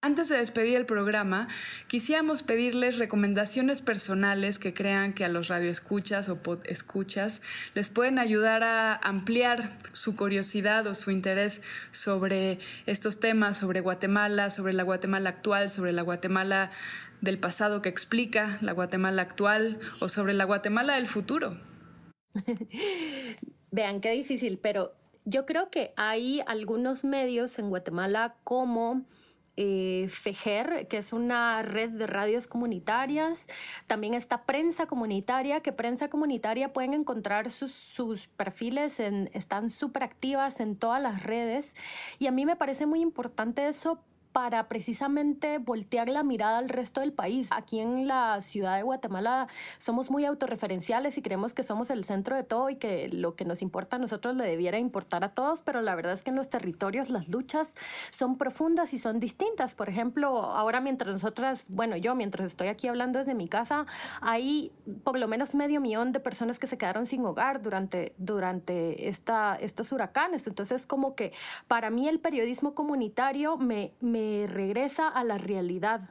Antes de despedir el programa, quisiéramos pedirles recomendaciones personales que crean que a los radioescuchas o escuchas les pueden ayudar a ampliar su curiosidad o su interés sobre estos temas, sobre Guatemala, sobre la Guatemala actual, sobre la Guatemala del pasado que explica la Guatemala actual o sobre la Guatemala del futuro. Vean qué difícil, pero yo creo que hay algunos medios en Guatemala como eh, que es una red de radios comunitarias. También está Prensa Comunitaria, que Prensa Comunitaria pueden encontrar sus, sus perfiles, en, están súper activas en todas las redes. Y a mí me parece muy importante eso para precisamente voltear la mirada al resto del país. Aquí en la ciudad de Guatemala somos muy autorreferenciales y creemos que somos el centro de todo y que lo que nos importa a nosotros le debiera importar a todos, pero la verdad es que en los territorios las luchas son profundas y son distintas. Por ejemplo, ahora mientras nosotras, bueno, yo mientras estoy aquí hablando desde mi casa, hay por lo menos medio millón de personas que se quedaron sin hogar durante, durante esta, estos huracanes. Entonces, como que para mí el periodismo comunitario me, me regresa a la realidad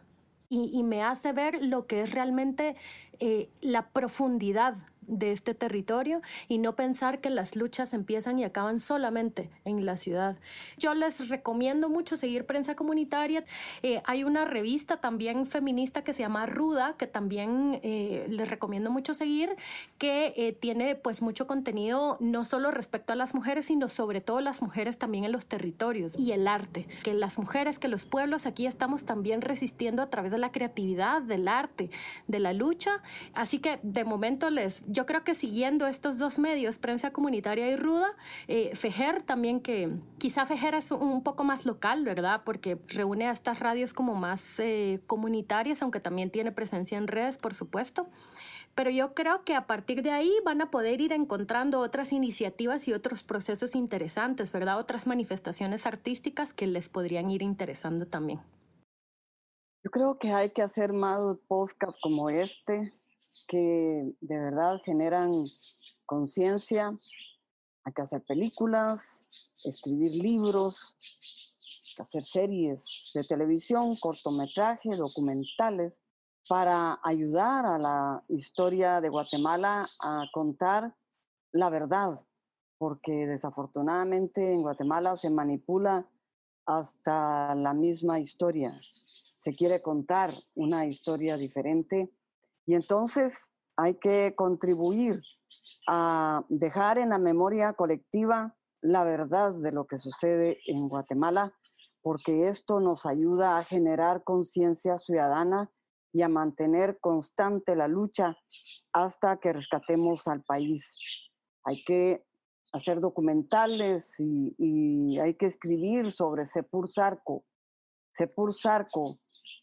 y, me hace ver lo que es realmente eh, la profundidad de este territorio y no pensar que las luchas empiezan y acaban solamente en la ciudad. Yo les recomiendo mucho seguir prensa comunitaria. Eh, hay una revista también feminista que se llama Ruda, que también eh, les recomiendo mucho seguir, que eh, tiene pues mucho contenido no solo respecto a las mujeres, sino sobre todo las mujeres también en los territorios y el arte. Que las mujeres, que los pueblos aquí estamos también resistiendo a través de la creatividad, del arte, de la lucha. Así que de momento les yo creo que siguiendo estos dos medios, prensa comunitaria y ruda, eh, Fejer también que quizá Fejer es un poco más local, ¿verdad? Porque reúne a estas radios como más eh, comunitarias, aunque también tiene presencia en redes, por supuesto pero yo creo que a partir de ahí van a poder ir encontrando otras iniciativas y otros procesos interesantes, ¿verdad? Otras manifestaciones artísticas que les podrían ir interesando también. Yo creo que hay que hacer más podcasts como este, que de verdad generan conciencia. Hay que hacer películas, escribir libros, hacer series de televisión, cortometrajes, documentales, para ayudar a la historia de Guatemala a contar la verdad, porque desafortunadamente en Guatemala se manipula hasta la misma historia. Se quiere contar una historia diferente y entonces hay que contribuir a dejar en la memoria colectiva la verdad de lo que sucede en Guatemala, porque esto nos ayuda a generar conciencia ciudadana y a mantener constante la lucha hasta que rescatemos al país. Hay que hacer documentales y, hay que escribir sobre Sepur Sarco. Sepur Sarco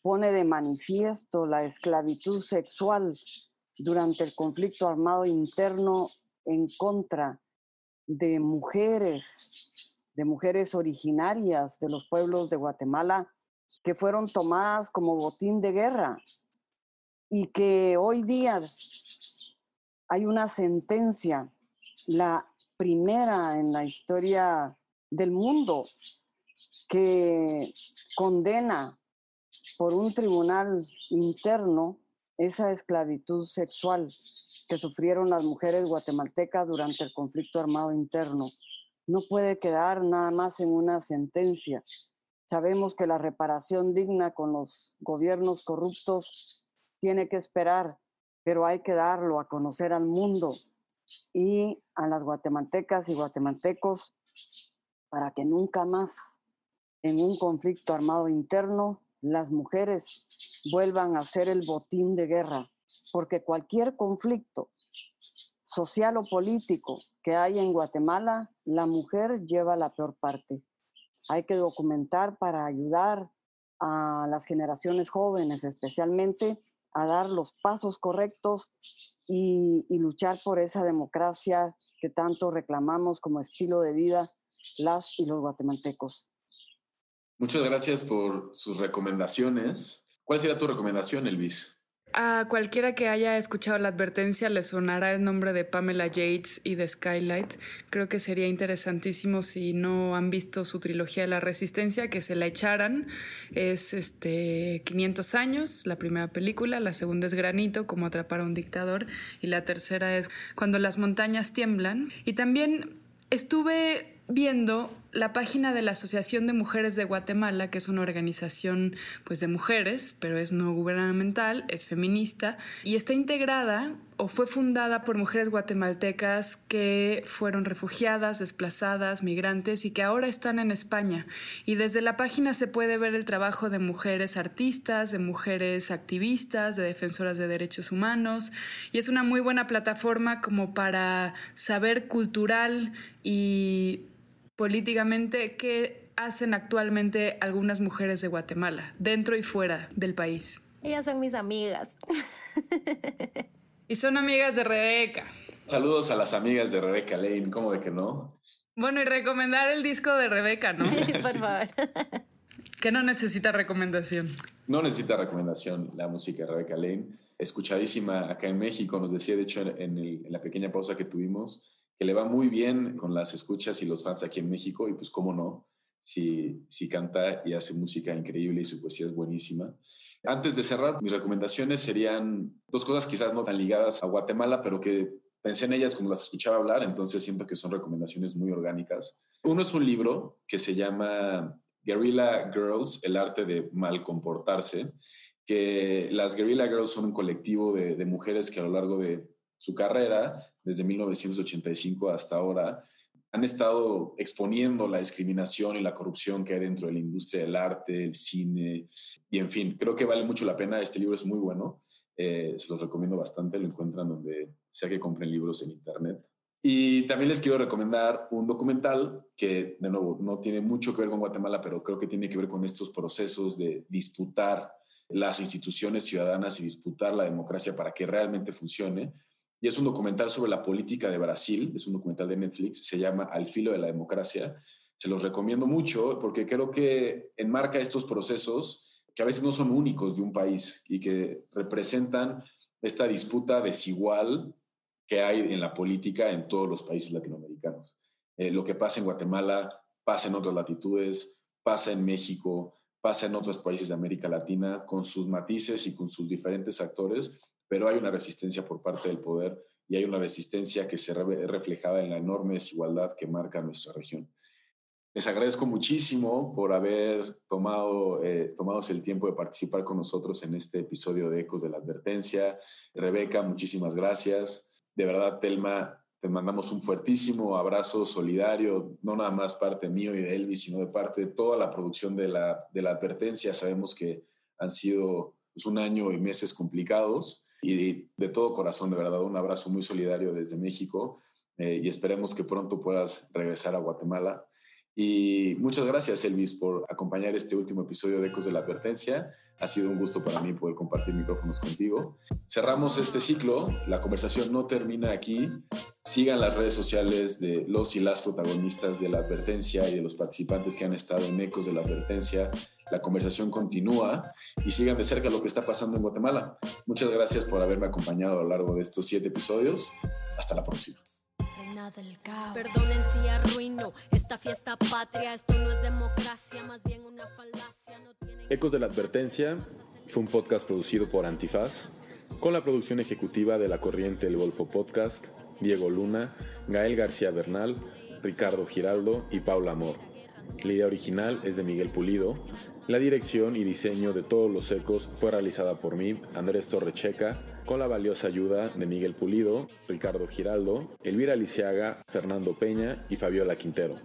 pone de manifiesto la esclavitud sexual durante el conflicto armado interno en contra de mujeres, de mujeres originarias de los pueblos de Guatemala que fueron tomadas como botín de guerra y que hoy día hay una sentencia, la primera en la historia del mundo, que condena por un tribunal interno esa esclavitud sexual que sufrieron las mujeres guatemaltecas durante el conflicto armado interno. No puede quedar nada más en una sentencia. Sabemos que la reparación digna con los gobiernos corruptos tiene que esperar, pero hay que darlo a conocer al mundo y a las guatemaltecas y guatemaltecos para que nunca más en un conflicto armado interno las mujeres vuelvan a ser el botín de guerra, porque cualquier conflicto social o político que hay en Guatemala, la mujer lleva la peor parte. Hay que documentar para ayudar a las generaciones jóvenes especialmente a dar los pasos correctos y, y, luchar por esa democracia que tanto reclamamos como estilo de vida las y los guatemaltecos. Muchas gracias por sus recomendaciones. ¿Cuál sería tu recomendación, Elvis? A cualquiera que haya escuchado la advertencia le sonará el nombre de Pamela Yates y de Skylight. Creo que sería interesantísimo si no han visto su trilogía de la resistencia que se la echaran. Es este 500 años, la primera película, la segunda es Granito, como atrapar a un dictador y la tercera es Cuando las montañas tiemblan. Y también estuve viendo la página de la Asociación de Mujeres de Guatemala, que es una organización pues, de mujeres, pero es no gubernamental, es feminista, y está integrada o fue fundada por mujeres guatemaltecas que fueron refugiadas, desplazadas, migrantes y que ahora están en España. Y desde la página se puede ver el trabajo de mujeres artistas, de mujeres activistas, de defensoras de derechos humanos, y es una muy buena plataforma como para saber cultural y políticamente qué hacen actualmente algunas mujeres de Guatemala, dentro y fuera del país. Ellas son mis amigas. y son amigas de Rebeca. Saludos a las amigas de Rebeca Lane, ¿cómo de que no? Bueno, y recomendar el disco de Rebeca, ¿no? Por favor. que no necesita recomendación. No necesita recomendación la música de Rebeca Lane. Escuchadísima acá en México, nos decía de hecho en, en la pequeña pausa que tuvimos, que le va muy bien con las escuchas y los fans aquí en México, y pues cómo no, si, si canta y hace música increíble y su poesía es buenísima. Antes de cerrar, mis recomendaciones serían dos cosas quizás no tan ligadas a Guatemala, pero que pensé en ellas cuando las escuchaba hablar, entonces siento que son recomendaciones muy orgánicas. Uno es un libro que se llama Guerrilla Girls, el arte de mal comportarse, que las Guerrilla Girls son un colectivo de, de mujeres que a lo largo de su carrera, desde 1985 hasta ahora, han estado exponiendo la discriminación y la corrupción que hay dentro de la industria del arte, el cine, y en fin, creo que vale mucho la pena. Este libro es muy bueno, eh, se los recomiendo bastante, lo encuentran donde sea que compren libros en Internet. Y también les quiero recomendar un documental que, de nuevo, no tiene mucho que ver con Guatemala, pero creo que tiene que ver con estos procesos de disputar las instituciones ciudadanas y disputar la democracia para que realmente funcione y es un documental sobre la política de Brasil, es un documental de Netflix, se llama Al filo de la democracia. Se los recomiendo mucho porque creo que enmarca estos procesos que a veces no son únicos de un país y que representan esta disputa desigual que hay en la política en todos los países latinoamericanos. Eh, lo que pasa en Guatemala pasa en otras latitudes, pasa en México, pasa en otros países de América Latina, con sus matices y con sus diferentes actores, pero hay una resistencia por parte del poder y hay una resistencia que se ve reflejada en la enorme desigualdad que marca nuestra región. Les agradezco muchísimo por haber tomado eh, el tiempo de participar con nosotros en este episodio de Ecos de la Advertencia. Rebeca, muchísimas gracias. De verdad, Telma, te mandamos un fuertísimo abrazo solidario, no nada más parte mío y de Elvis, sino de parte de toda la producción de la, de la Advertencia. Sabemos que han sido pues, un año y meses complicados y de todo corazón, de verdad, un abrazo muy solidario desde México eh, y esperemos que pronto puedas regresar a Guatemala. Y muchas gracias, Elvis, por acompañar este último episodio de Ecos de la Advertencia. Ha sido un gusto para mí poder compartir micrófonos contigo. Cerramos este ciclo. La conversación no termina aquí. Sigan las redes sociales de los y las protagonistas de la advertencia y de los participantes que han estado en Ecos de la Advertencia la conversación continúa y sigan de cerca lo que está pasando en Guatemala. Muchas gracias por haberme acompañado a lo largo de estos siete episodios. Hasta la próxima. Perdonen si arruino esta fiesta patria, esto no es democracia, más bien una falacia. No tiene... Ecos de la Advertencia fue un podcast producido por Antifaz, con la producción ejecutiva de La Corriente del Golfo Podcast, Diego Luna, Gael García Bernal, Ricardo Giraldo y Paula Amor. La idea original es de Miguel Pulido, la dirección y diseño de todos los ecos fue realizada por mí, Andrés Torrecheca, con la valiosa ayuda de Miguel Pulido, Ricardo Giraldo, Elvira Lisiaga, Fernando Peña y Fabiola Quintero.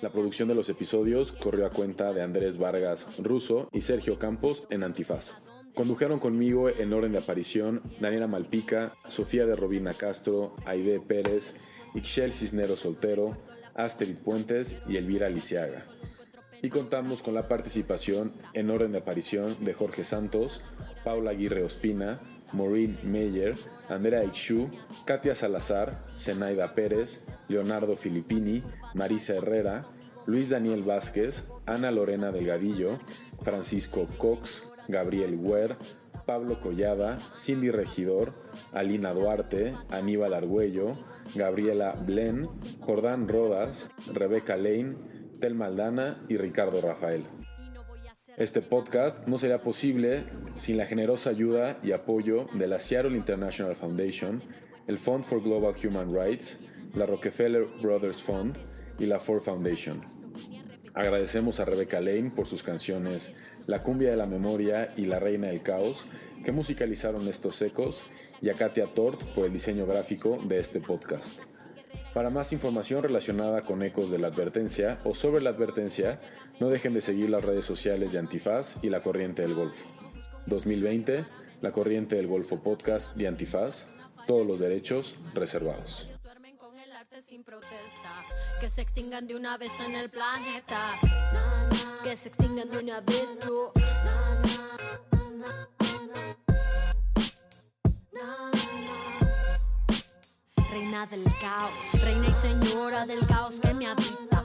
La producción de los episodios corrió a cuenta de Andrés Vargas Russo y Sergio Campos en Antifaz. Condujeron conmigo en orden de aparición Daniela Malpica, Sofía de Robina Castro, Aide Pérez, Ixchel Cisneros Soltero, Astrid Puentes y Elvira Lisiaga y contamos con la participación en orden de aparición de Jorge Santos, Paula Aguirre Ospina, Maureen Meyer, Andrea Ixu, Katia Salazar, Zenaida Pérez, Leonardo Filippini, Marisa Herrera, Luis Daniel Vázquez, Ana Lorena Delgadillo, Francisco Cox, Gabriel Huer, Pablo Collada, Cindy Regidor, Alina Duarte, Aníbal Argüello, Gabriela Blen, Jordán Rodas, Rebeca Lane, Tel Maldana y Ricardo Rafael. Este podcast no sería posible sin la generosa ayuda y apoyo de la Seattle International Foundation, el Fund for Global Human Rights, la Rockefeller Brothers Fund y la Ford Foundation. Agradecemos a Rebecca Lane por sus canciones La cumbia de la memoria y La reina del caos que musicalizaron estos ecos y a Katia Tort por el diseño gráfico de este podcast. Para más información relacionada con ecos de la advertencia o sobre la advertencia, no dejen de seguir las redes sociales de Antifaz y La Corriente del Golfo. 2020, La Corriente del Golfo Podcast de Antifaz, todos los derechos reservados. Que se extingan de una vez en el planeta. Que se extingan de una vez. Reina del caos, reina y señora del caos que me habita.